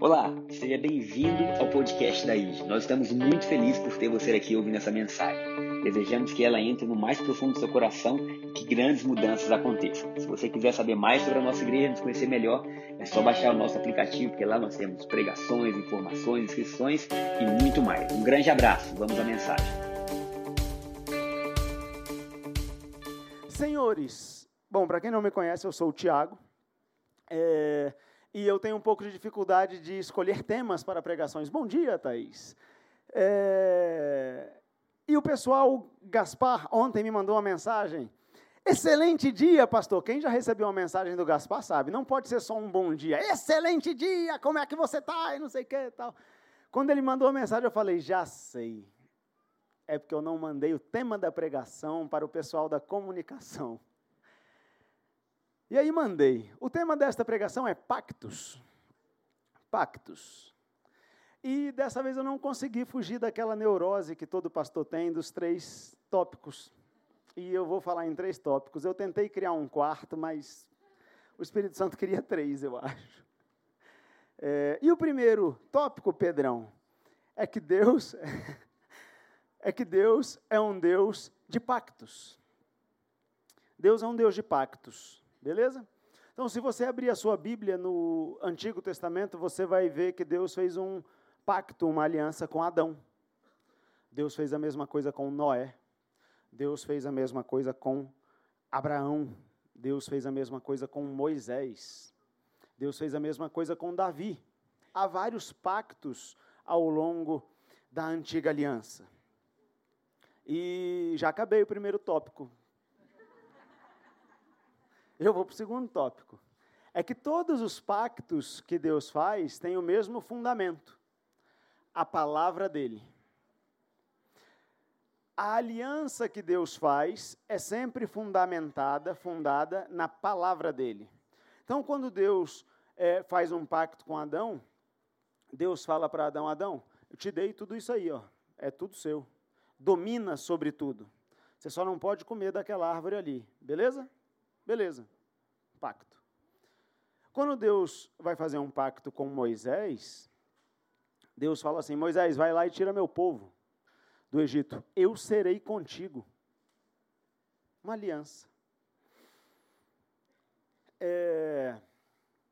Olá, seja bem-vindo ao podcast da IG. Nós estamos muito felizes por ter você aqui ouvindo essa mensagem. Desejamos que ela entre no mais profundo do seu coração e que grandes mudanças aconteçam. Se você quiser saber mais sobre a nossa igreja, nos conhecer melhor, é só baixar o nosso aplicativo, porque lá nós temos pregações, informações, inscrições e muito mais. Um grande abraço, vamos à mensagem. Senhores, bom, para quem não me conhece, eu sou o Tiago. É, e eu tenho um pouco de dificuldade de escolher temas para pregações. Bom dia, Thaís. É... E o pessoal, Gaspar, ontem me mandou uma mensagem. Excelente dia, pastor. Quem já recebeu uma mensagem do Gaspar sabe, não pode ser só um bom dia. Excelente dia, como é que você está? E não sei o que tal. Quando ele mandou a mensagem, eu falei, já sei. É porque eu não mandei o tema da pregação para o pessoal da comunicação. E aí mandei. O tema desta pregação é pactos. Pactos. E dessa vez eu não consegui fugir daquela neurose que todo pastor tem dos três tópicos. E eu vou falar em três tópicos. Eu tentei criar um quarto, mas o Espírito Santo queria três, eu acho. É, e o primeiro tópico, Pedrão, é que Deus é que Deus é um Deus de pactos. Deus é um Deus de pactos. Beleza? Então, se você abrir a sua Bíblia no Antigo Testamento, você vai ver que Deus fez um pacto, uma aliança com Adão. Deus fez a mesma coisa com Noé. Deus fez a mesma coisa com Abraão. Deus fez a mesma coisa com Moisés. Deus fez a mesma coisa com Davi. Há vários pactos ao longo da antiga aliança. E já acabei o primeiro tópico. Eu vou para o segundo tópico. É que todos os pactos que Deus faz têm o mesmo fundamento: a palavra dele. A aliança que Deus faz é sempre fundamentada, fundada na palavra dele. Então, quando Deus é, faz um pacto com Adão, Deus fala para Adão: Adão, eu te dei tudo isso aí, ó, é tudo seu. Domina sobre tudo. Você só não pode comer daquela árvore ali, beleza? Beleza, pacto. Quando Deus vai fazer um pacto com Moisés, Deus fala assim: Moisés, vai lá e tira meu povo do Egito. Eu serei contigo. Uma aliança. É,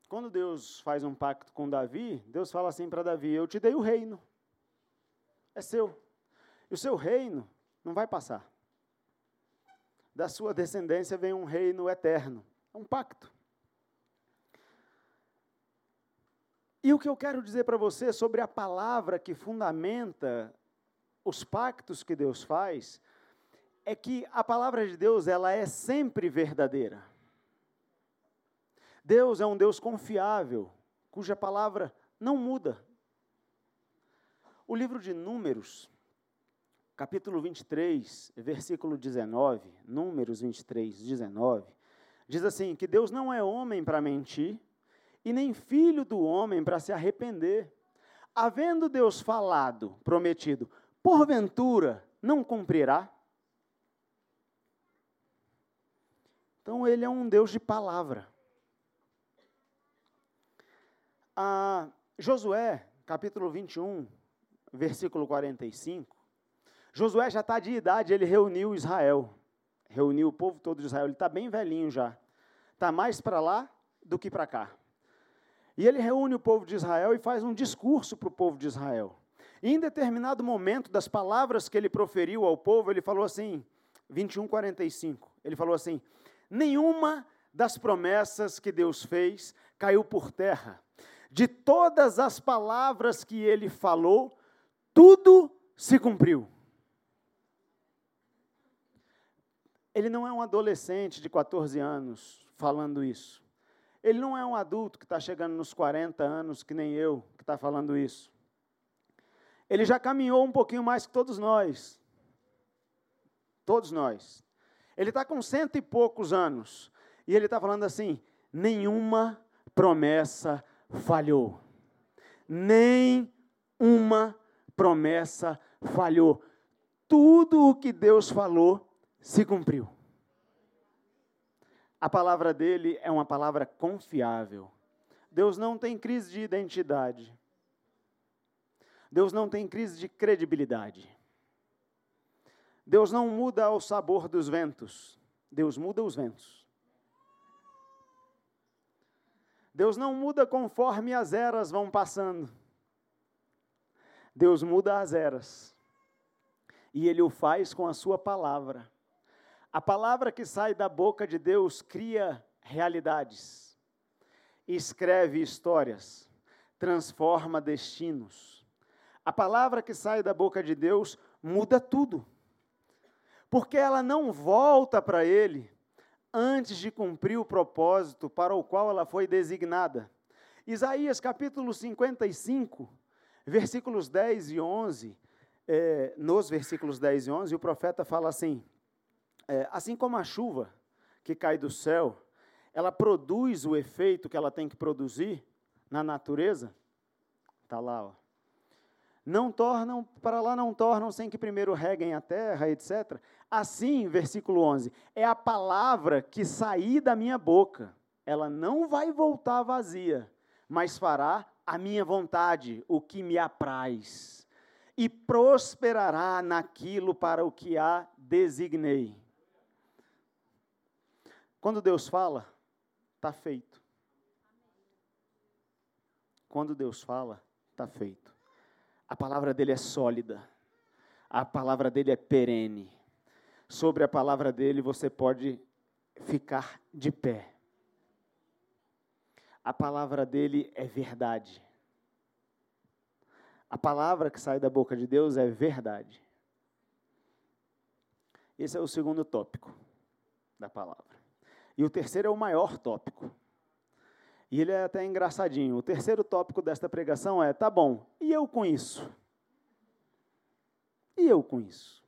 quando Deus faz um pacto com Davi, Deus fala assim para Davi: Eu te dei o reino. É seu. E o seu reino não vai passar da sua descendência vem um reino eterno. É um pacto. E o que eu quero dizer para você sobre a palavra que fundamenta os pactos que Deus faz é que a palavra de Deus ela é sempre verdadeira. Deus é um Deus confiável, cuja palavra não muda. O livro de Números capítulo 23, versículo 19, Números 23, 19, diz assim: que Deus não é homem para mentir, e nem filho do homem para se arrepender. Havendo Deus falado, prometido, porventura não cumprirá? Então ele é um Deus de palavra. Ah, Josué, capítulo 21, versículo 45, Josué já está de idade, ele reuniu Israel, reuniu o povo todo de Israel, ele está bem velhinho já, está mais para lá do que para cá. E ele reúne o povo de Israel e faz um discurso para o povo de Israel. E em determinado momento das palavras que ele proferiu ao povo, ele falou assim, 21, 45, ele falou assim, nenhuma das promessas que Deus fez caiu por terra. De todas as palavras que ele falou, tudo se cumpriu. Ele não é um adolescente de 14 anos falando isso. Ele não é um adulto que está chegando nos 40 anos, que nem eu, que está falando isso. Ele já caminhou um pouquinho mais que todos nós. Todos nós. Ele está com cento e poucos anos. E ele está falando assim: nenhuma promessa falhou. Nem uma promessa falhou. Tudo o que Deus falou se cumpriu. A palavra dele é uma palavra confiável. Deus não tem crise de identidade. Deus não tem crise de credibilidade. Deus não muda ao sabor dos ventos. Deus muda os ventos. Deus não muda conforme as eras vão passando. Deus muda as eras. E Ele o faz com a Sua palavra. A palavra que sai da boca de Deus cria realidades, escreve histórias, transforma destinos. A palavra que sai da boca de Deus muda tudo, porque ela não volta para Ele antes de cumprir o propósito para o qual ela foi designada. Isaías capítulo 55, versículos 10 e 11, é, nos versículos 10 e 11, o profeta fala assim: é, assim como a chuva que cai do céu, ela produz o efeito que ela tem que produzir na natureza, está lá, ó. Não tornam, para lá não tornam sem que primeiro reguem a terra, etc. Assim, versículo 11, é a palavra que sair da minha boca, ela não vai voltar vazia, mas fará a minha vontade, o que me apraz, e prosperará naquilo para o que a designei. Quando Deus fala, está feito. Quando Deus fala, está feito. A palavra dele é sólida. A palavra dele é perene. Sobre a palavra dele você pode ficar de pé. A palavra dele é verdade. A palavra que sai da boca de Deus é verdade. Esse é o segundo tópico da palavra. E o terceiro é o maior tópico. E ele é até engraçadinho. O terceiro tópico desta pregação é: tá bom, e eu com isso? E eu com isso?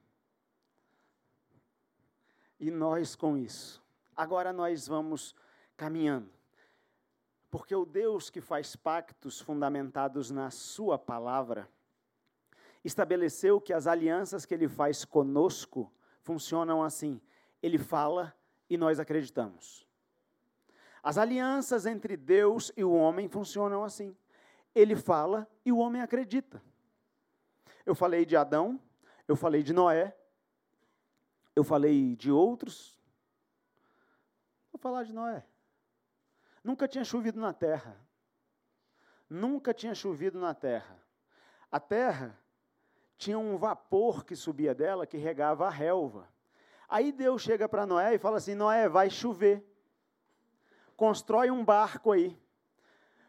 E nós com isso? Agora nós vamos caminhando. Porque o Deus que faz pactos fundamentados na Sua palavra, estabeleceu que as alianças que Ele faz conosco funcionam assim: Ele fala e nós acreditamos. As alianças entre Deus e o homem funcionam assim. Ele fala e o homem acredita. Eu falei de Adão, eu falei de Noé, eu falei de outros. Vou falar de Noé. Nunca tinha chovido na terra. Nunca tinha chovido na terra. A terra tinha um vapor que subia dela que regava a relva. Aí Deus chega para Noé e fala assim: Noé, vai chover. Constrói um barco aí.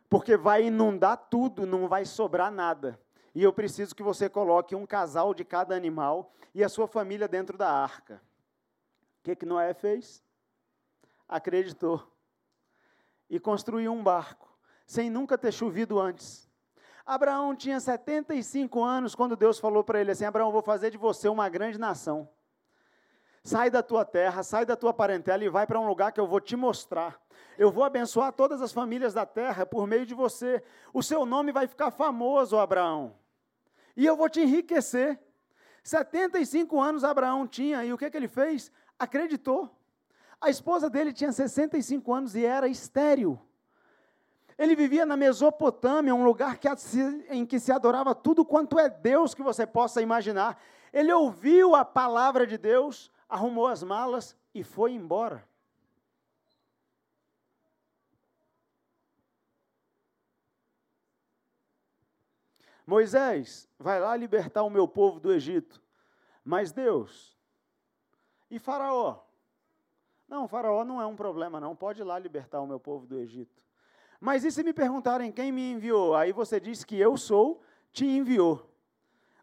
Porque vai inundar tudo, não vai sobrar nada. E eu preciso que você coloque um casal de cada animal e a sua família dentro da arca. O que, que Noé fez? Acreditou. E construiu um barco, sem nunca ter chovido antes. Abraão tinha 75 anos quando Deus falou para ele assim: Abraão, vou fazer de você uma grande nação. Sai da tua terra, sai da tua parentela e vai para um lugar que eu vou te mostrar. Eu vou abençoar todas as famílias da terra por meio de você. O seu nome vai ficar famoso, Abraão. E eu vou te enriquecer. 75 anos Abraão tinha, e o que, que ele fez? Acreditou. A esposa dele tinha 65 anos e era estéril. Ele vivia na Mesopotâmia, um lugar que, em que se adorava tudo quanto é Deus que você possa imaginar. Ele ouviu a palavra de Deus, arrumou as malas e foi embora. Moisés, vai lá libertar o meu povo do Egito. Mas Deus, e Faraó? Não, Faraó não é um problema, não. Pode ir lá libertar o meu povo do Egito. Mas e se me perguntarem quem me enviou? Aí você diz que eu sou, te enviou.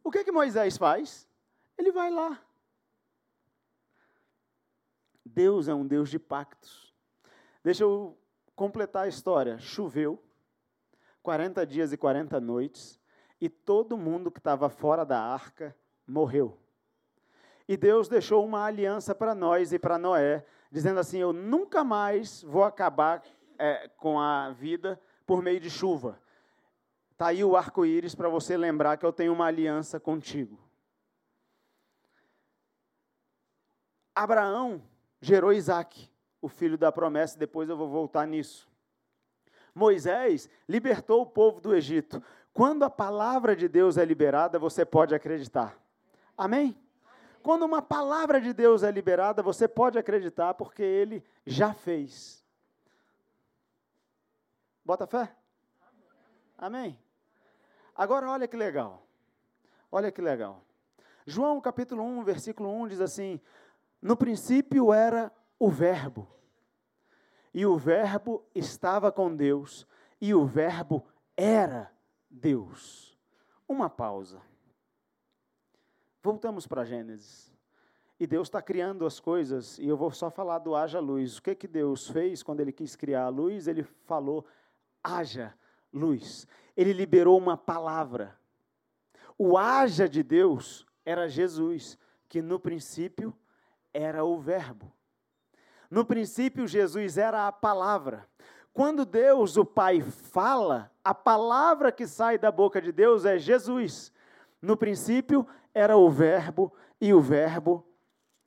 O que que Moisés faz? Ele vai lá. Deus é um Deus de pactos. Deixa eu completar a história. Choveu, 40 dias e 40 noites, e todo mundo que estava fora da arca morreu. E Deus deixou uma aliança para nós e para Noé, dizendo assim: Eu nunca mais vou acabar é, com a vida por meio de chuva. Está aí o arco-íris para você lembrar que eu tenho uma aliança contigo. Abraão gerou Isaac, o filho da promessa, depois eu vou voltar nisso. Moisés libertou o povo do Egito. Quando a palavra de Deus é liberada, você pode acreditar. Amém? Quando uma palavra de Deus é liberada, você pode acreditar, porque ele já fez. Bota fé? Amém? Agora olha que legal. Olha que legal. João capítulo 1, versículo 1 diz assim: No princípio era o Verbo, e o Verbo estava com Deus, e o Verbo era Deus. Uma pausa. Voltamos para Gênesis. E Deus está criando as coisas, e eu vou só falar do haja luz. O que, que Deus fez quando Ele quis criar a luz? Ele falou: haja luz. Ele liberou uma palavra. O haja de Deus era Jesus, que no princípio era o Verbo. No princípio, Jesus era a palavra. Quando Deus, o Pai, fala, a palavra que sai da boca de Deus é Jesus. No princípio era o Verbo, e o Verbo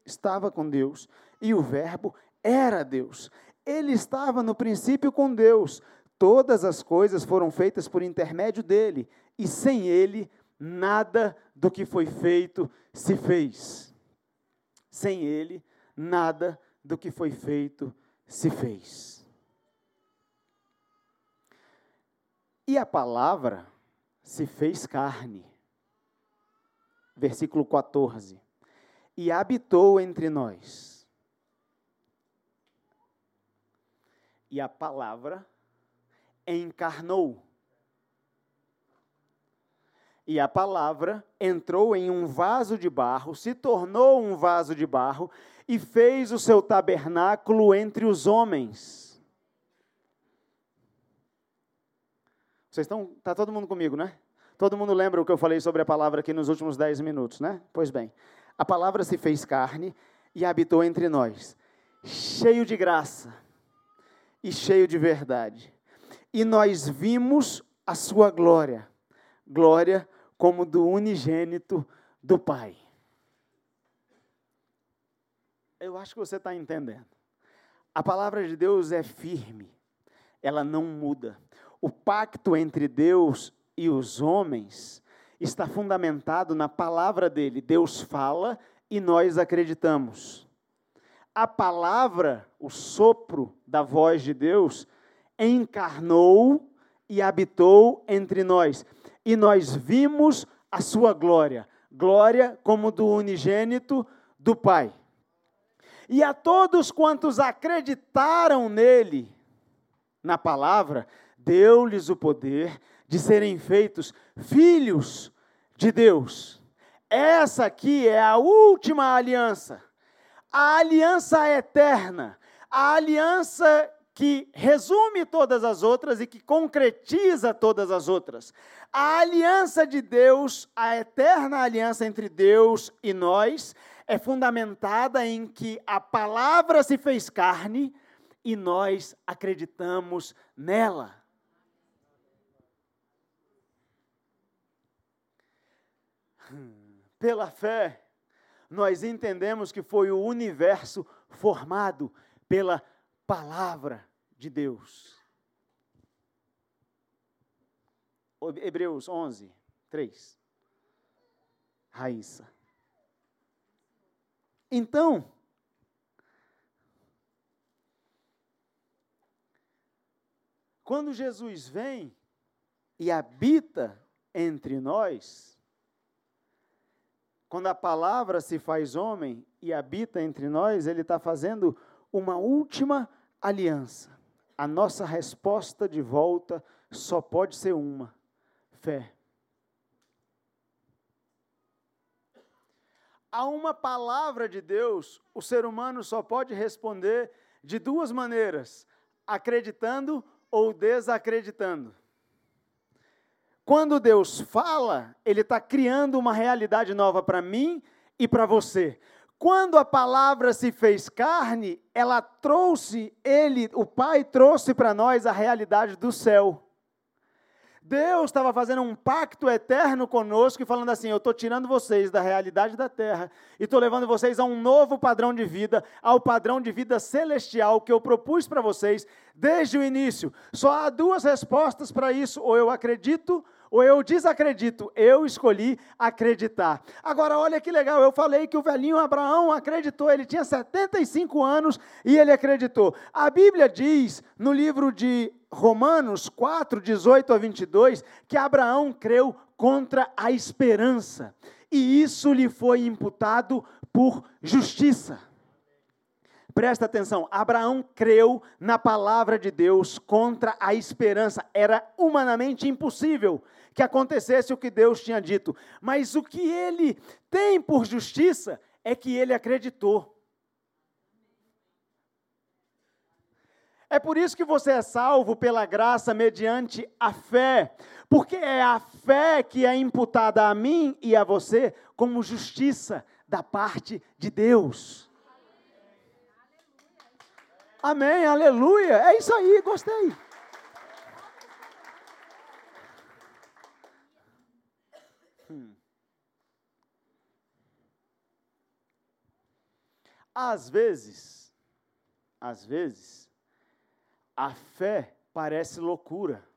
estava com Deus, e o Verbo era Deus. Ele estava no princípio com Deus. Todas as coisas foram feitas por intermédio dele, e sem ele, nada do que foi feito se fez. Sem ele, nada do que foi feito se fez. E a palavra se fez carne. Versículo 14. E habitou entre nós. E a palavra encarnou. E a palavra entrou em um vaso de barro, se tornou um vaso de barro e fez o seu tabernáculo entre os homens. Vocês estão, está todo mundo comigo, né? Todo mundo lembra o que eu falei sobre a palavra aqui nos últimos dez minutos, né? Pois bem, a palavra se fez carne e habitou entre nós, cheio de graça e cheio de verdade e nós vimos a sua glória, glória como do unigênito do Pai. Eu acho que você está entendendo. A palavra de Deus é firme, ela não muda. O pacto entre Deus e os homens está fundamentado na palavra dele. Deus fala e nós acreditamos. A palavra, o sopro da voz de Deus, encarnou e habitou entre nós. E nós vimos a sua glória, glória como do unigênito do Pai. E a todos quantos acreditaram nele, na palavra, deu-lhes o poder de serem feitos filhos de Deus. Essa aqui é a última aliança, a aliança eterna, a aliança que resume todas as outras e que concretiza todas as outras. A aliança de Deus, a eterna aliança entre Deus e nós, é fundamentada em que a palavra se fez carne e nós acreditamos nela. Pela fé, nós entendemos que foi o universo formado pela palavra de Deus. Hebreus 11, 3. Raíssa. Então, quando Jesus vem e habita entre nós, quando a palavra se faz homem e habita entre nós, ele está fazendo uma última aliança a nossa resposta de volta só pode ser uma: fé. A uma palavra de Deus, o ser humano só pode responder de duas maneiras: acreditando ou desacreditando. Quando Deus fala, Ele está criando uma realidade nova para mim e para você. Quando a palavra se fez carne, ela trouxe, ele, o Pai trouxe para nós a realidade do céu. Deus estava fazendo um pacto eterno conosco e falando assim: eu estou tirando vocês da realidade da terra e estou levando vocês a um novo padrão de vida, ao padrão de vida celestial que eu propus para vocês desde o início. Só há duas respostas para isso: ou eu acredito ou eu desacredito. Eu escolhi acreditar. Agora, olha que legal, eu falei que o velhinho Abraão acreditou, ele tinha 75 anos e ele acreditou. A Bíblia diz no livro de Romanos 4, 18 a 22, que Abraão creu contra a esperança, e isso lhe foi imputado por justiça. Presta atenção, Abraão creu na palavra de Deus contra a esperança. Era humanamente impossível que acontecesse o que Deus tinha dito, mas o que ele tem por justiça é que ele acreditou. É por isso que você é salvo pela graça mediante a fé, porque é a fé que é imputada a mim e a você como justiça da parte de Deus. Amém, aleluia. É isso aí, gostei. Às vezes, às vezes, a fé parece loucura.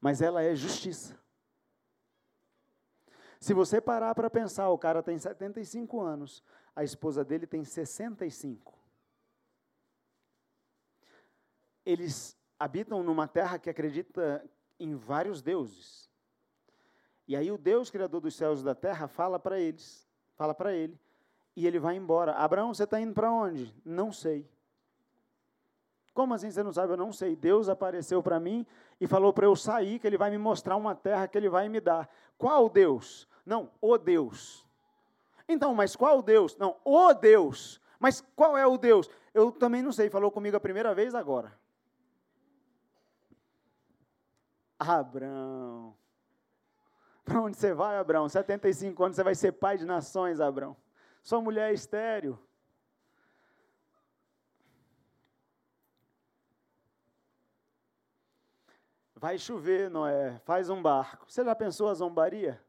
Mas ela é justiça. Se você parar para pensar, o cara tem 75 anos, a esposa dele tem 65. Eles habitam numa terra que acredita em vários deuses. E aí o Deus criador dos céus e da terra fala para eles, fala para ele, e ele vai embora. Abraão, você está indo para onde? Não sei. Como assim você não sabe? Eu não sei. Deus apareceu para mim e falou para eu sair, que ele vai me mostrar uma terra que ele vai me dar. Qual Deus? Não, o Deus. Então, mas qual Deus? Não, o Deus. Mas qual é o Deus? Eu também não sei. Falou comigo a primeira vez agora. Abraão. Para onde você vai, Abraão? 75 anos, você vai ser pai de nações, Abraão. Sua mulher é estéreo. Vai chover, Noé, faz um barco. Você já pensou a zombaria?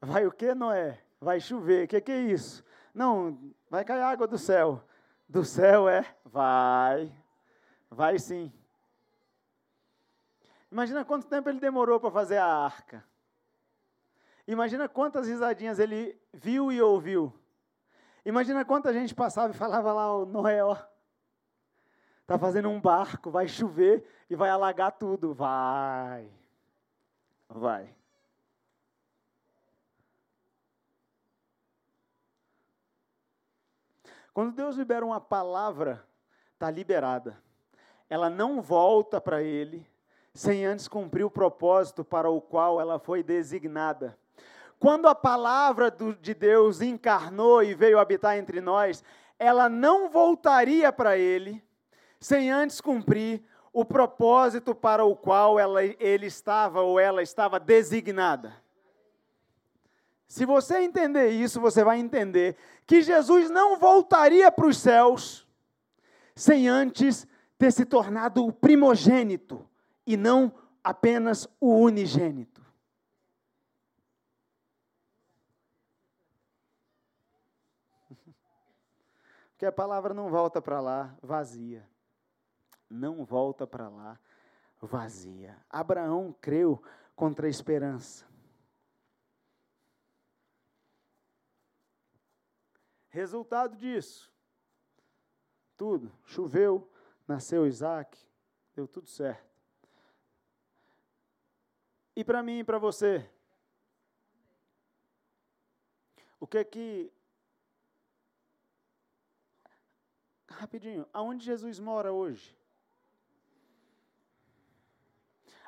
Vai o que, Noé? Vai chover. O que, que é isso? Não, vai cair água do céu. Do céu é? Vai. Vai sim. Imagina quanto tempo ele demorou para fazer a arca. Imagina quantas risadinhas ele viu e ouviu. Imagina quanta gente passava e falava lá, o Noé, ó, tá fazendo um barco, vai chover e vai alagar tudo. Vai. Vai. Quando Deus libera uma palavra, está liberada. Ela não volta para Ele sem antes cumprir o propósito para o qual ela foi designada. Quando a palavra do, de Deus encarnou e veio habitar entre nós, ela não voltaria para ele sem antes cumprir o propósito para o qual ela, ele estava ou ela estava designada. Se você entender isso, você vai entender que Jesus não voltaria para os céus sem antes ter se tornado o primogênito e não apenas o unigênito. Porque a palavra não volta para lá vazia. Não volta para lá vazia. Abraão creu contra a esperança. Resultado disso, tudo, choveu, nasceu Isaac, deu tudo certo. E para mim e para você, o que é que rapidinho, aonde Jesus mora hoje?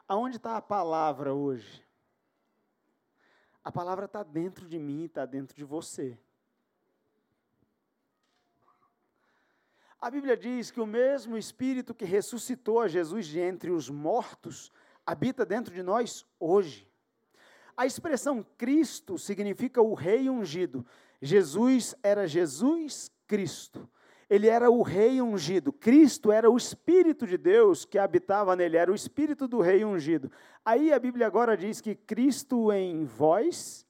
Aonde está a palavra hoje? A palavra está dentro de mim, está dentro de você. A Bíblia diz que o mesmo Espírito que ressuscitou a Jesus de entre os mortos habita dentro de nós hoje. A expressão Cristo significa o Rei ungido. Jesus era Jesus Cristo. Ele era o rei ungido. Cristo era o Espírito de Deus que habitava nele, era o Espírito do rei ungido. Aí a Bíblia agora diz que Cristo em vós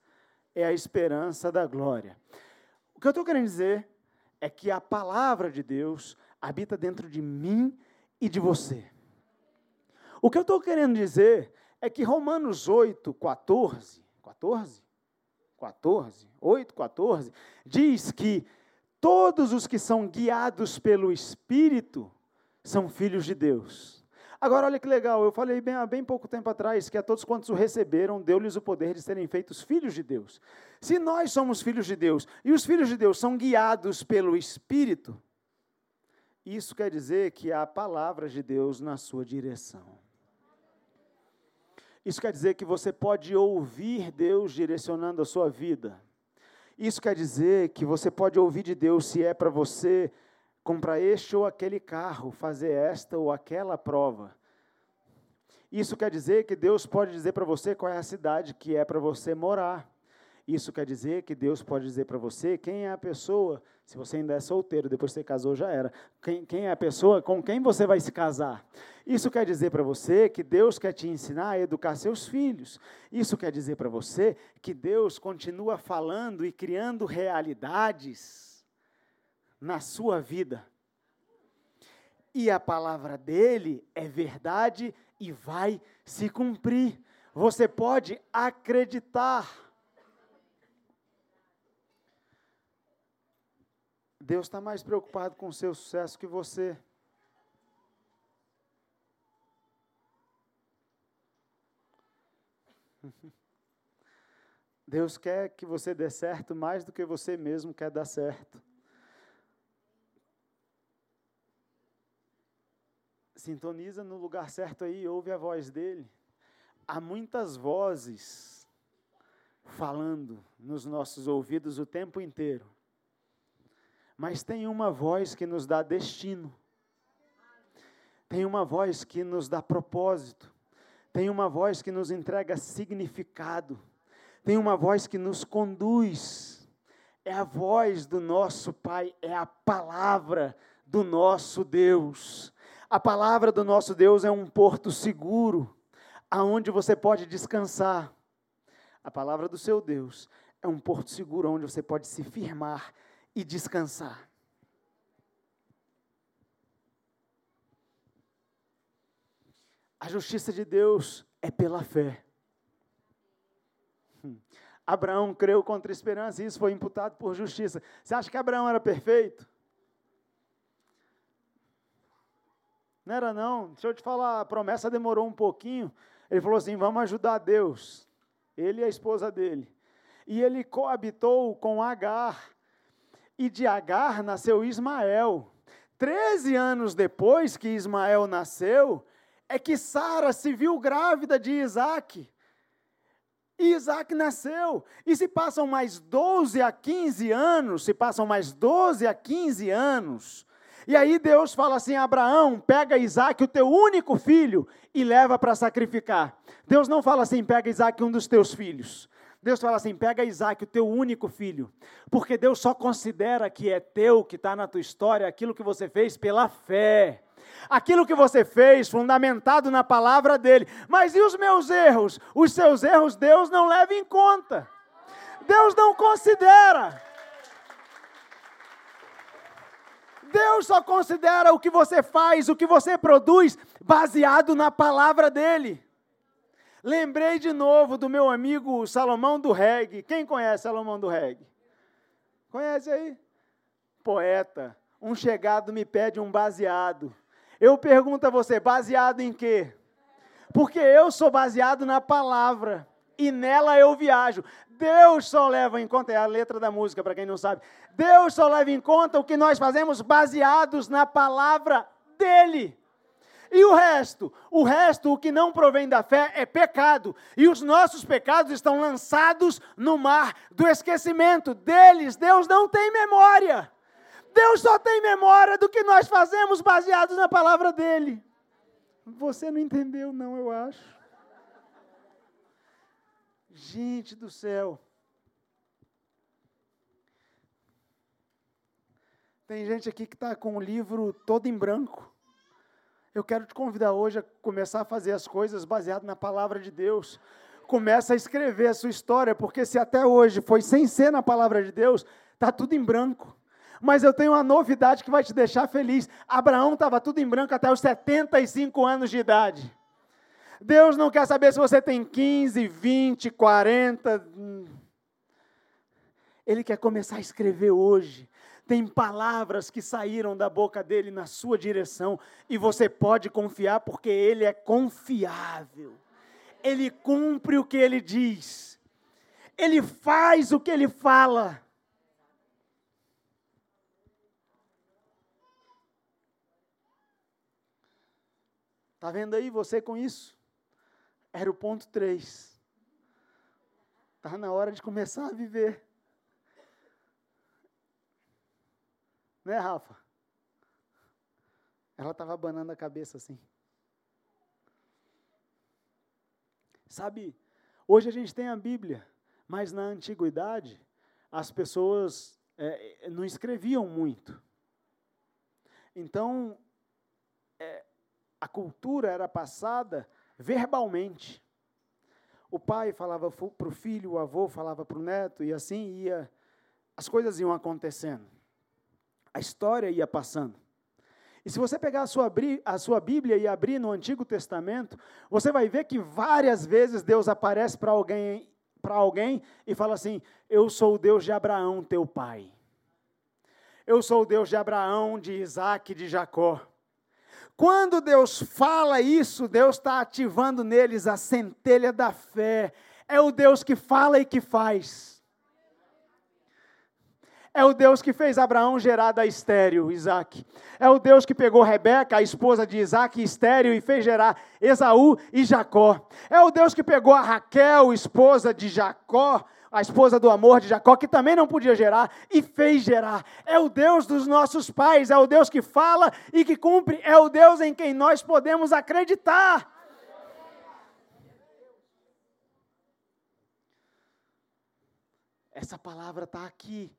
é a esperança da glória. O que eu estou querendo dizer é que a palavra de Deus habita dentro de mim e de você. O que eu estou querendo dizer é que Romanos 8, 14, 14? 14, 8, 14, diz que todos os que são guiados pelo Espírito são filhos de Deus. Agora, olha que legal, eu falei bem, há bem pouco tempo atrás que a todos quantos o receberam, deu-lhes o poder de serem feitos filhos de Deus. Se nós somos filhos de Deus e os filhos de Deus são guiados pelo Espírito, isso quer dizer que há palavras de Deus na sua direção. Isso quer dizer que você pode ouvir Deus direcionando a sua vida. Isso quer dizer que você pode ouvir de Deus se é para você comprar este ou aquele carro, fazer esta ou aquela prova. Isso quer dizer que Deus pode dizer para você qual é a cidade que é para você morar. Isso quer dizer que Deus pode dizer para você quem é a pessoa, se você ainda é solteiro, depois você casou já era, quem, quem é a pessoa com quem você vai se casar. Isso quer dizer para você que Deus quer te ensinar a educar seus filhos. Isso quer dizer para você que Deus continua falando e criando realidades na sua vida. E a palavra dele é verdade e vai se cumprir. Você pode acreditar. Deus está mais preocupado com o seu sucesso que você. Deus quer que você dê certo mais do que você mesmo quer dar certo. Sintoniza no lugar certo aí, ouve a voz dele. Há muitas vozes falando nos nossos ouvidos o tempo inteiro. Mas tem uma voz que nos dá destino. Tem uma voz que nos dá propósito. Tem uma voz que nos entrega significado. Tem uma voz que nos conduz. É a voz do nosso Pai, é a palavra do nosso Deus. A palavra do nosso Deus é um porto seguro, aonde você pode descansar. A palavra do seu Deus é um porto seguro onde você pode se firmar e descansar. A justiça de Deus é pela fé. Hum. Abraão creu contra a esperança e isso foi imputado por justiça. Você acha que Abraão era perfeito? Não era não. Deixa eu te falar, a promessa demorou um pouquinho. Ele falou assim: vamos ajudar Deus. Ele e a esposa dele. E ele coabitou com Agar e de Agar nasceu Ismael. Treze anos depois que Ismael nasceu, é que Sara se viu grávida de Isaac. E Isaac nasceu. E se passam mais 12 a 15 anos, se passam mais 12 a 15 anos, e aí Deus fala assim: Abraão, pega Isaac, o teu único filho, e leva para sacrificar. Deus não fala assim: pega Isaac, um dos teus filhos. Deus fala assim: pega Isaac, o teu único filho, porque Deus só considera que é teu, que está na tua história, aquilo que você fez pela fé. Aquilo que você fez, fundamentado na palavra dele. Mas e os meus erros? Os seus erros, Deus não leva em conta. Deus não considera. Deus só considera o que você faz, o que você produz, baseado na palavra dele. Lembrei de novo do meu amigo Salomão do Reggae. Quem conhece Salomão do Reggae? Conhece aí? Poeta. Um chegado me pede um baseado. Eu pergunto a você, baseado em quê? Porque eu sou baseado na palavra e nela eu viajo. Deus só leva em conta, é a letra da música para quem não sabe. Deus só leva em conta o que nós fazemos baseados na palavra dele. E o resto? O resto, o que não provém da fé, é pecado. E os nossos pecados estão lançados no mar do esquecimento. Deles, Deus não tem memória. Deus só tem memória do que nós fazemos baseados na palavra dele. Você não entendeu, não, eu acho. Gente do céu. Tem gente aqui que está com o livro todo em branco. Eu quero te convidar hoje a começar a fazer as coisas baseado na palavra de Deus. Começa a escrever a sua história, porque se até hoje foi sem ser na palavra de Deus, está tudo em branco. Mas eu tenho uma novidade que vai te deixar feliz. Abraão estava tudo em branco até os 75 anos de idade. Deus não quer saber se você tem 15, 20, 40. Ele quer começar a escrever hoje. Tem palavras que saíram da boca dele na sua direção e você pode confiar porque ele é confiável. Ele cumpre o que ele diz. Ele faz o que ele fala. Está vendo aí você com isso? Era o ponto 3. Está na hora de começar a viver. Né, Rafa? Ela estava abanando a cabeça assim. Sabe, hoje a gente tem a Bíblia, mas na antiguidade as pessoas é, não escreviam muito. Então, é, a cultura era passada verbalmente. O pai falava para o filho, o avô falava para o neto, e assim ia, as coisas iam acontecendo. A história ia passando. E se você pegar a sua, a sua Bíblia e abrir no Antigo Testamento, você vai ver que várias vezes Deus aparece para alguém, alguém e fala assim: Eu sou o Deus de Abraão, teu pai. Eu sou o Deus de Abraão, de Isaac, de Jacó. Quando Deus fala isso, Deus está ativando neles a centelha da fé. É o Deus que fala e que faz. É o Deus que fez Abraão gerar da estéreo, Isaac. É o Deus que pegou Rebeca, a esposa de Isaac, estéreo, e fez gerar Esaú e Jacó. É o Deus que pegou a Raquel, esposa de Jacó, a esposa do amor de Jacó, que também não podia gerar, e fez gerar. É o Deus dos nossos pais, é o Deus que fala e que cumpre, é o Deus em quem nós podemos acreditar. Essa palavra está aqui.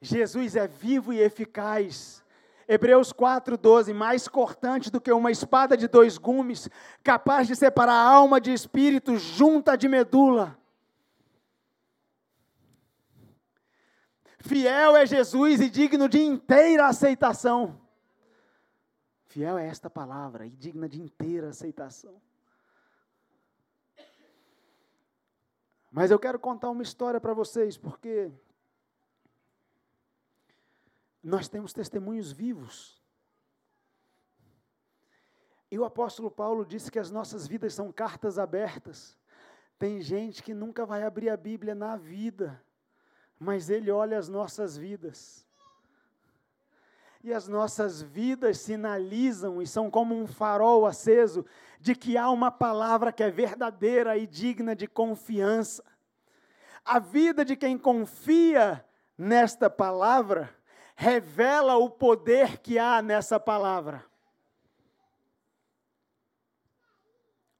Jesus é vivo e eficaz. Hebreus 4,12, mais cortante do que uma espada de dois gumes, capaz de separar a alma de espírito, junta de medula. Fiel é Jesus e digno de inteira aceitação. Fiel é esta palavra e digna de inteira aceitação. Mas eu quero contar uma história para vocês, porque nós temos testemunhos vivos. E o apóstolo Paulo disse que as nossas vidas são cartas abertas. Tem gente que nunca vai abrir a Bíblia na vida, mas ele olha as nossas vidas. E as nossas vidas sinalizam e são como um farol aceso de que há uma palavra que é verdadeira e digna de confiança. A vida de quem confia nesta palavra revela o poder que há nessa palavra.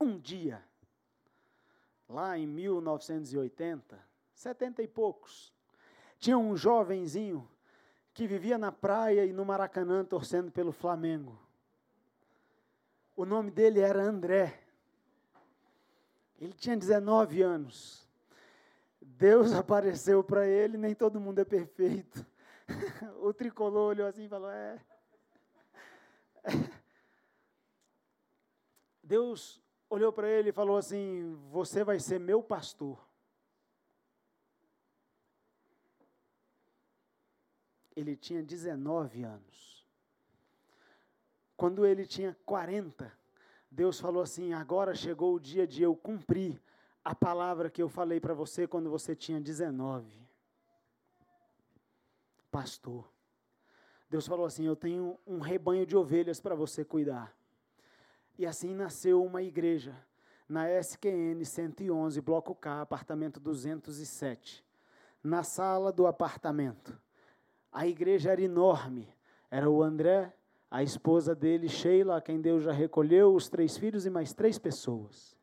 Um dia, lá em 1980, setenta e poucos, tinha um jovenzinho que vivia na praia e no Maracanã torcendo pelo Flamengo. O nome dele era André. Ele tinha 19 anos. Deus apareceu para ele, nem todo mundo é perfeito. o tricolor olhou assim e falou: é. Deus olhou para ele e falou assim: Você vai ser meu pastor. Ele tinha 19 anos. Quando ele tinha 40, Deus falou assim: Agora chegou o dia de eu cumprir a palavra que eu falei para você quando você tinha 19 pastor. Deus falou assim: Eu tenho um rebanho de ovelhas para você cuidar. E assim nasceu uma igreja na SQN 111, bloco K, apartamento 207. Na sala do apartamento. A igreja era enorme. Era o André, a esposa dele, Sheila, a quem Deus já recolheu, os três filhos e mais três pessoas.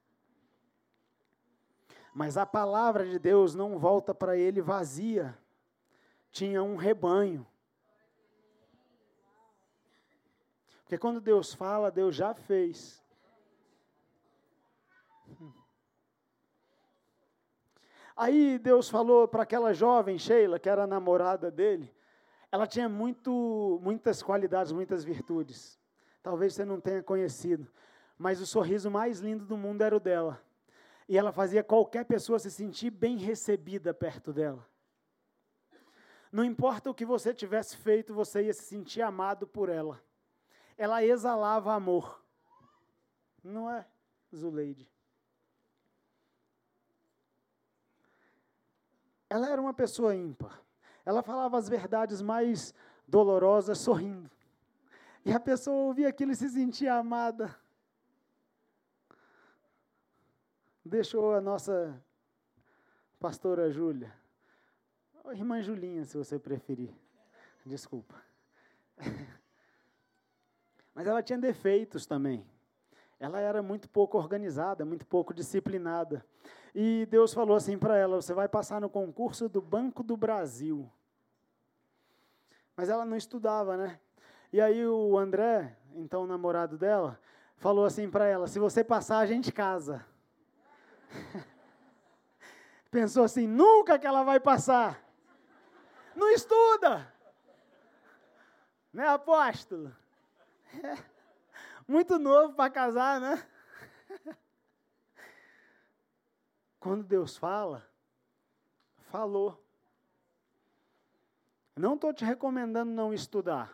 Mas a palavra de Deus não volta para ele vazia tinha um rebanho. Porque quando Deus fala, Deus já fez. Aí Deus falou para aquela jovem Sheila, que era a namorada dele, ela tinha muito, muitas qualidades, muitas virtudes. Talvez você não tenha conhecido, mas o sorriso mais lindo do mundo era o dela. E ela fazia qualquer pessoa se sentir bem recebida perto dela. Não importa o que você tivesse feito, você ia se sentir amado por ela. Ela exalava amor. Não é, Zuleide? Ela era uma pessoa ímpar. Ela falava as verdades mais dolorosas sorrindo. E a pessoa ouvia aquilo e se sentia amada. Deixou a nossa pastora Júlia. Irmã Julinha, se você preferir. Desculpa. Mas ela tinha defeitos também. Ela era muito pouco organizada, muito pouco disciplinada. E Deus falou assim para ela: Você vai passar no concurso do Banco do Brasil. Mas ela não estudava, né? E aí o André, então o namorado dela, falou assim para ela: Se você passar, a gente casa. Pensou assim: Nunca que ela vai passar. Não estuda. Né, apóstolo? É. Muito novo para casar, né? Quando Deus fala, falou. Não estou te recomendando não estudar.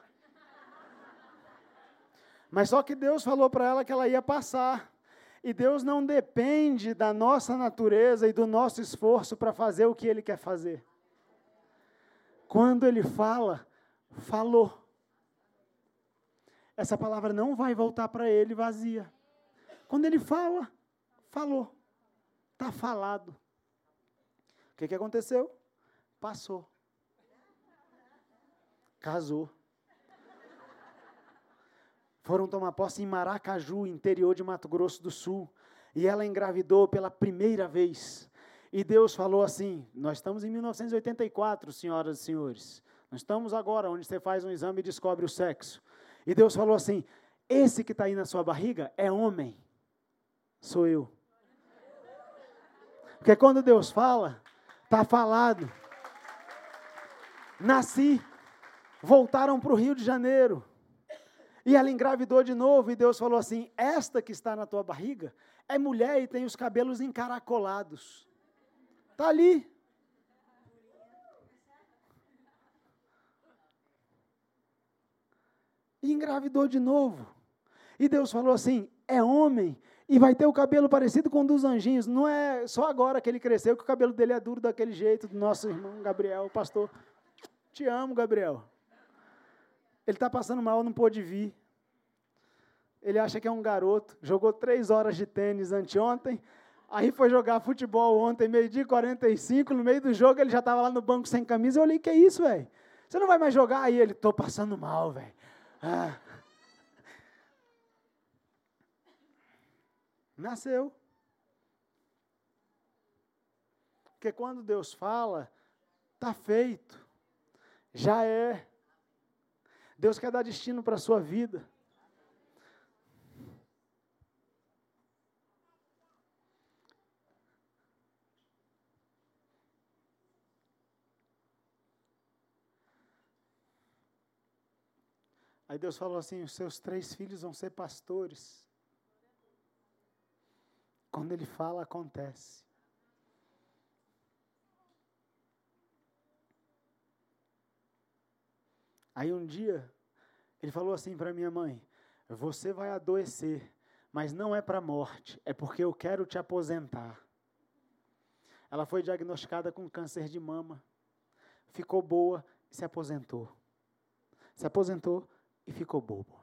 Mas só que Deus falou para ela que ela ia passar. E Deus não depende da nossa natureza e do nosso esforço para fazer o que Ele quer fazer. Quando Ele fala, falou. Essa palavra não vai voltar para Ele vazia. Quando Ele fala, falou. Está falado. O que, que aconteceu? Passou. Casou. Foram tomar posse em Maracaju, interior de Mato Grosso do Sul. E ela engravidou pela primeira vez. E Deus falou assim: Nós estamos em 1984, senhoras e senhores. Nós estamos agora onde você faz um exame e descobre o sexo. E Deus falou assim: Esse que está aí na sua barriga é homem. Sou eu. Porque quando Deus fala, está falado. Nasci, voltaram para o Rio de Janeiro. E ela engravidou de novo, e Deus falou assim: Esta que está na tua barriga é mulher e tem os cabelos encaracolados. Está ali. E engravidou de novo. E Deus falou assim: É homem e vai ter o cabelo parecido com um dos anjinhos. Não é só agora que ele cresceu que o cabelo dele é duro daquele jeito, do nosso irmão Gabriel, o pastor. Te amo, Gabriel. Ele está passando mal, não pôde vir. Ele acha que é um garoto. Jogou três horas de tênis anteontem. Aí foi jogar futebol ontem, meio-dia e 45. No meio do jogo, ele já estava lá no banco sem camisa. Eu olhei, que é isso, velho? Você não vai mais jogar? Aí ele, tô passando mal, velho. Ah. Nasceu. Porque quando Deus fala, está feito. Já é. Deus quer dar destino para a sua vida. Aí Deus falou assim: os seus três filhos vão ser pastores. Quando ele fala, acontece. Aí um dia, ele falou assim para minha mãe: Você vai adoecer, mas não é para a morte, é porque eu quero te aposentar. Ela foi diagnosticada com câncer de mama, ficou boa e se aposentou. Se aposentou e ficou bobo.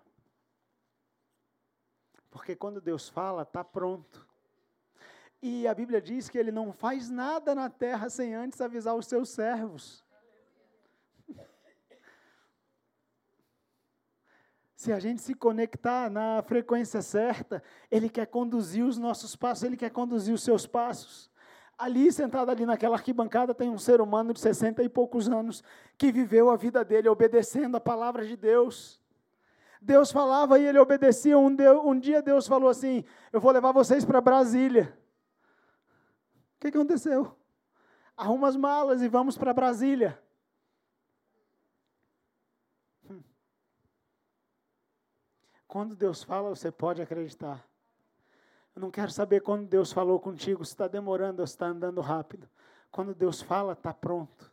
Porque quando Deus fala, está pronto. E a Bíblia diz que ele não faz nada na terra sem antes avisar os seus servos. Se a gente se conectar na frequência certa, Ele quer conduzir os nossos passos, Ele quer conduzir os seus passos. Ali, sentado ali naquela arquibancada, tem um ser humano de 60 e poucos anos que viveu a vida dele obedecendo a palavra de Deus. Deus falava e ele obedecia. Um, um dia Deus falou assim: Eu vou levar vocês para Brasília. O que, que aconteceu? Arruma as malas e vamos para Brasília. Hum. Quando Deus fala, você pode acreditar. Eu não quero saber quando Deus falou contigo, se está demorando ou se está andando rápido. Quando Deus fala, está pronto.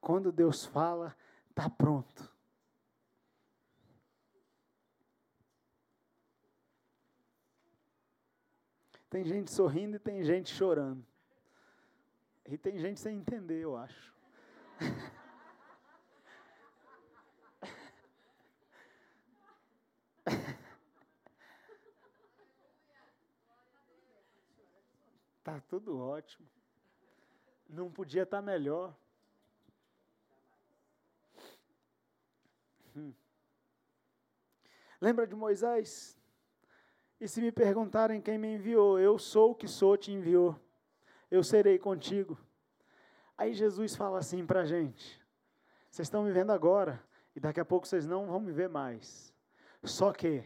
Quando Deus fala, está pronto. Tem gente sorrindo e tem gente chorando. E tem gente sem entender, eu acho. Tá tudo ótimo. Não podia estar tá melhor. Hum. Lembra de Moisés? E se me perguntarem quem me enviou, eu sou o que sou, te enviou. Eu serei contigo. Aí Jesus fala assim para a gente: vocês estão me vendo agora, e daqui a pouco vocês não vão me ver mais. Só que,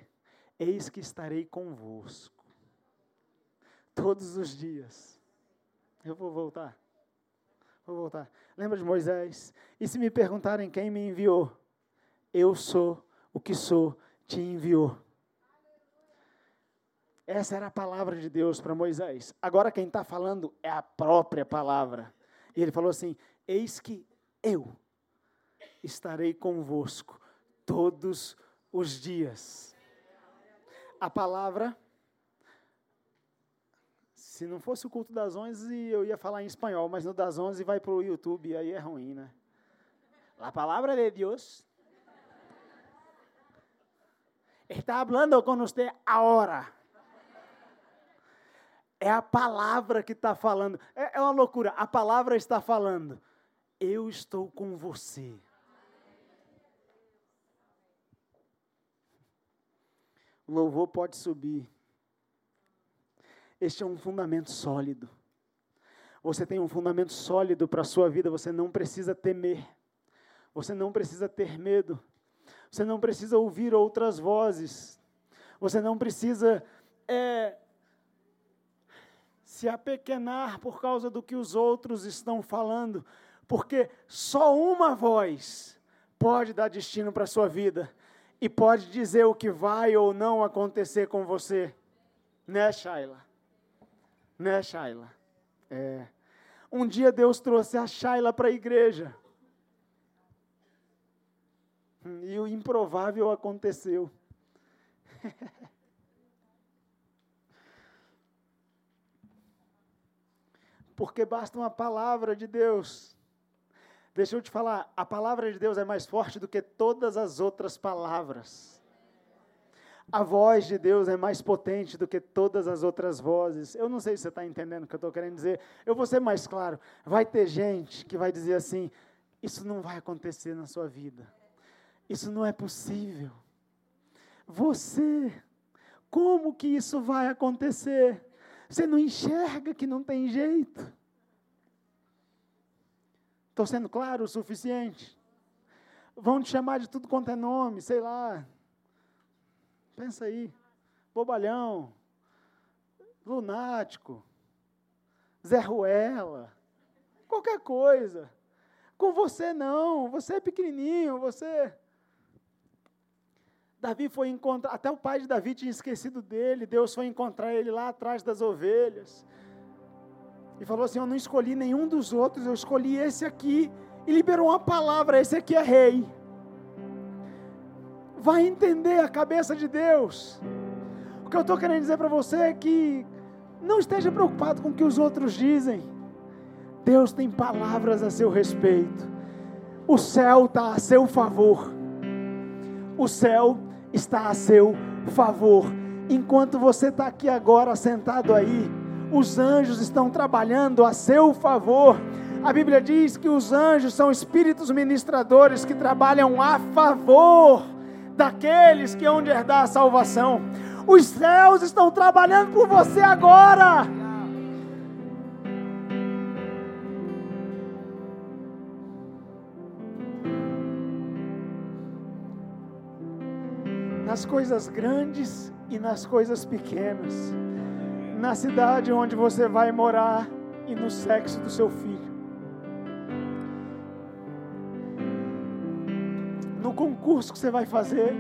eis que estarei convosco todos os dias. Eu vou voltar. Vou voltar. Lembra de Moisés? E se me perguntarem quem me enviou? Eu sou o que sou, te enviou. Essa era a palavra de Deus para Moisés. Agora quem está falando é a própria palavra. E ele falou assim: Eis que eu estarei convosco todos os dias. A palavra se não fosse o culto das 11, eu ia falar em espanhol, mas no das 11 vai para o YouTube, aí é ruim, né? A palavra de Deus está falando com você agora. É a palavra que está falando. É, é uma loucura. A palavra está falando. Eu estou com você. O louvor pode subir. Este é um fundamento sólido. Você tem um fundamento sólido para a sua vida, você não precisa temer. Você não precisa ter medo. Você não precisa ouvir outras vozes. Você não precisa é, se apequenar por causa do que os outros estão falando, porque só uma voz pode dar destino para a sua vida e pode dizer o que vai ou não acontecer com você, né, Shaila? Né, Shaila? É. Um dia Deus trouxe a Shaila para a igreja. E o improvável aconteceu. Porque basta uma palavra de Deus. Deixa eu te falar, a palavra de Deus é mais forte do que todas as outras palavras. A voz de Deus é mais potente do que todas as outras vozes. Eu não sei se você está entendendo o que eu estou querendo dizer. Eu vou ser mais claro. Vai ter gente que vai dizer assim: Isso não vai acontecer na sua vida. Isso não é possível. Você, como que isso vai acontecer? Você não enxerga que não tem jeito? Estou sendo claro o suficiente? Vão te chamar de tudo quanto é nome, sei lá. Pensa aí. Bobalhão. Lunático. Zé Ruela. Qualquer coisa. Com você não. Você é pequenininho. Você. Davi foi encontrar. Até o pai de Davi tinha esquecido dele. Deus foi encontrar ele lá atrás das ovelhas. E falou assim: Eu não escolhi nenhum dos outros. Eu escolhi esse aqui. E liberou uma palavra: Esse aqui é rei vai entender a cabeça de Deus. O que eu estou querendo dizer para você é que não esteja preocupado com o que os outros dizem. Deus tem palavras a seu respeito. O céu está a seu favor. O céu está a seu favor. Enquanto você está aqui agora sentado aí, os anjos estão trabalhando a seu favor. A Bíblia diz que os anjos são espíritos ministradores que trabalham a favor daqueles que hão de herdar a salvação. Os céus estão trabalhando por você agora. Nas coisas grandes e nas coisas pequenas, na cidade onde você vai morar e no sexo do seu filho. No concurso que você vai fazer,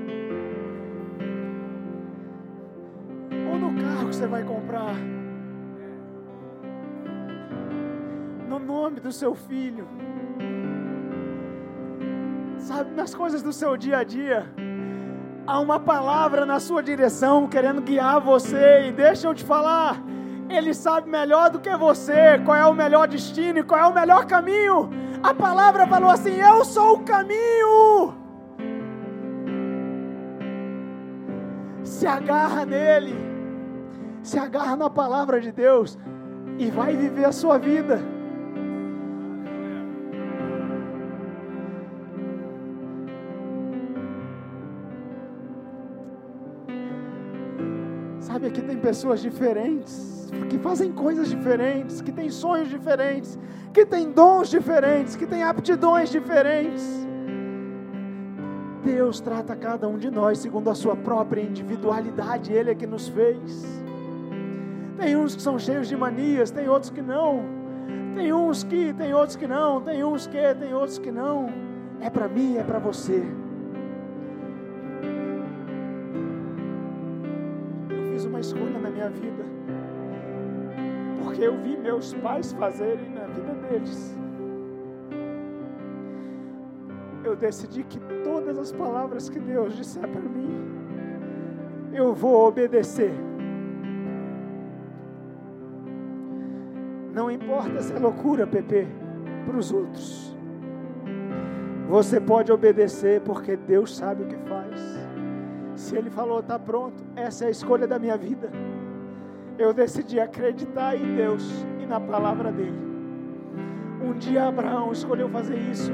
ou no carro que você vai comprar, no nome do seu filho, sabe, nas coisas do seu dia a dia há uma palavra na sua direção querendo guiar você. E deixa eu te falar, Ele sabe melhor do que você qual é o melhor destino e qual é o melhor caminho. A palavra falou assim: Eu sou o caminho. Se agarra nele, se agarra na palavra de Deus e vai viver a sua vida. Sabe, aqui tem pessoas diferentes, que fazem coisas diferentes, que têm sonhos diferentes, que têm dons diferentes, que têm aptidões diferentes. Deus trata cada um de nós segundo a sua própria individualidade, Ele é que nos fez. Tem uns que são cheios de manias, tem outros que não. Tem uns que, tem outros que não, tem uns que, tem outros que não. É para mim, é para você. Escolha na minha vida. Porque eu vi meus pais fazerem na vida deles. Eu decidi que todas as palavras que Deus disser para mim, eu vou obedecer. Não importa se é loucura, Pepe, para os outros. Você pode obedecer porque Deus sabe o que faz. Se ele falou, está pronto, essa é a escolha da minha vida. Eu decidi acreditar em Deus e na palavra dele. Um dia Abraão escolheu fazer isso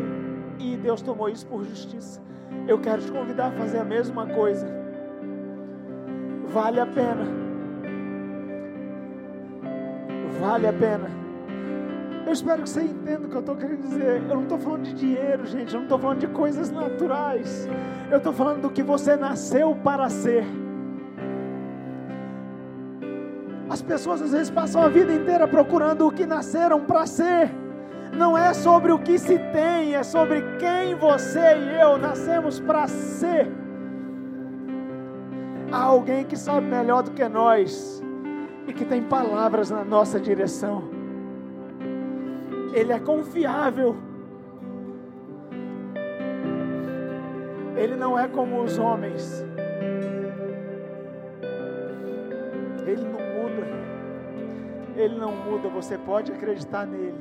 e Deus tomou isso por justiça. Eu quero te convidar a fazer a mesma coisa. Vale a pena. Vale a pena. Eu espero que você entenda o que eu estou querendo dizer. Eu não estou falando de dinheiro, gente. Eu não estou falando de coisas naturais. Eu estou falando do que você nasceu para ser. As pessoas às vezes passam a vida inteira procurando o que nasceram para ser. Não é sobre o que se tem, é sobre quem você e eu nascemos para ser. Há alguém que sabe melhor do que nós e que tem palavras na nossa direção. Ele é confiável. Ele não é como os homens. Ele não muda. Ele não muda. Você pode acreditar nele.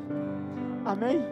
Amém?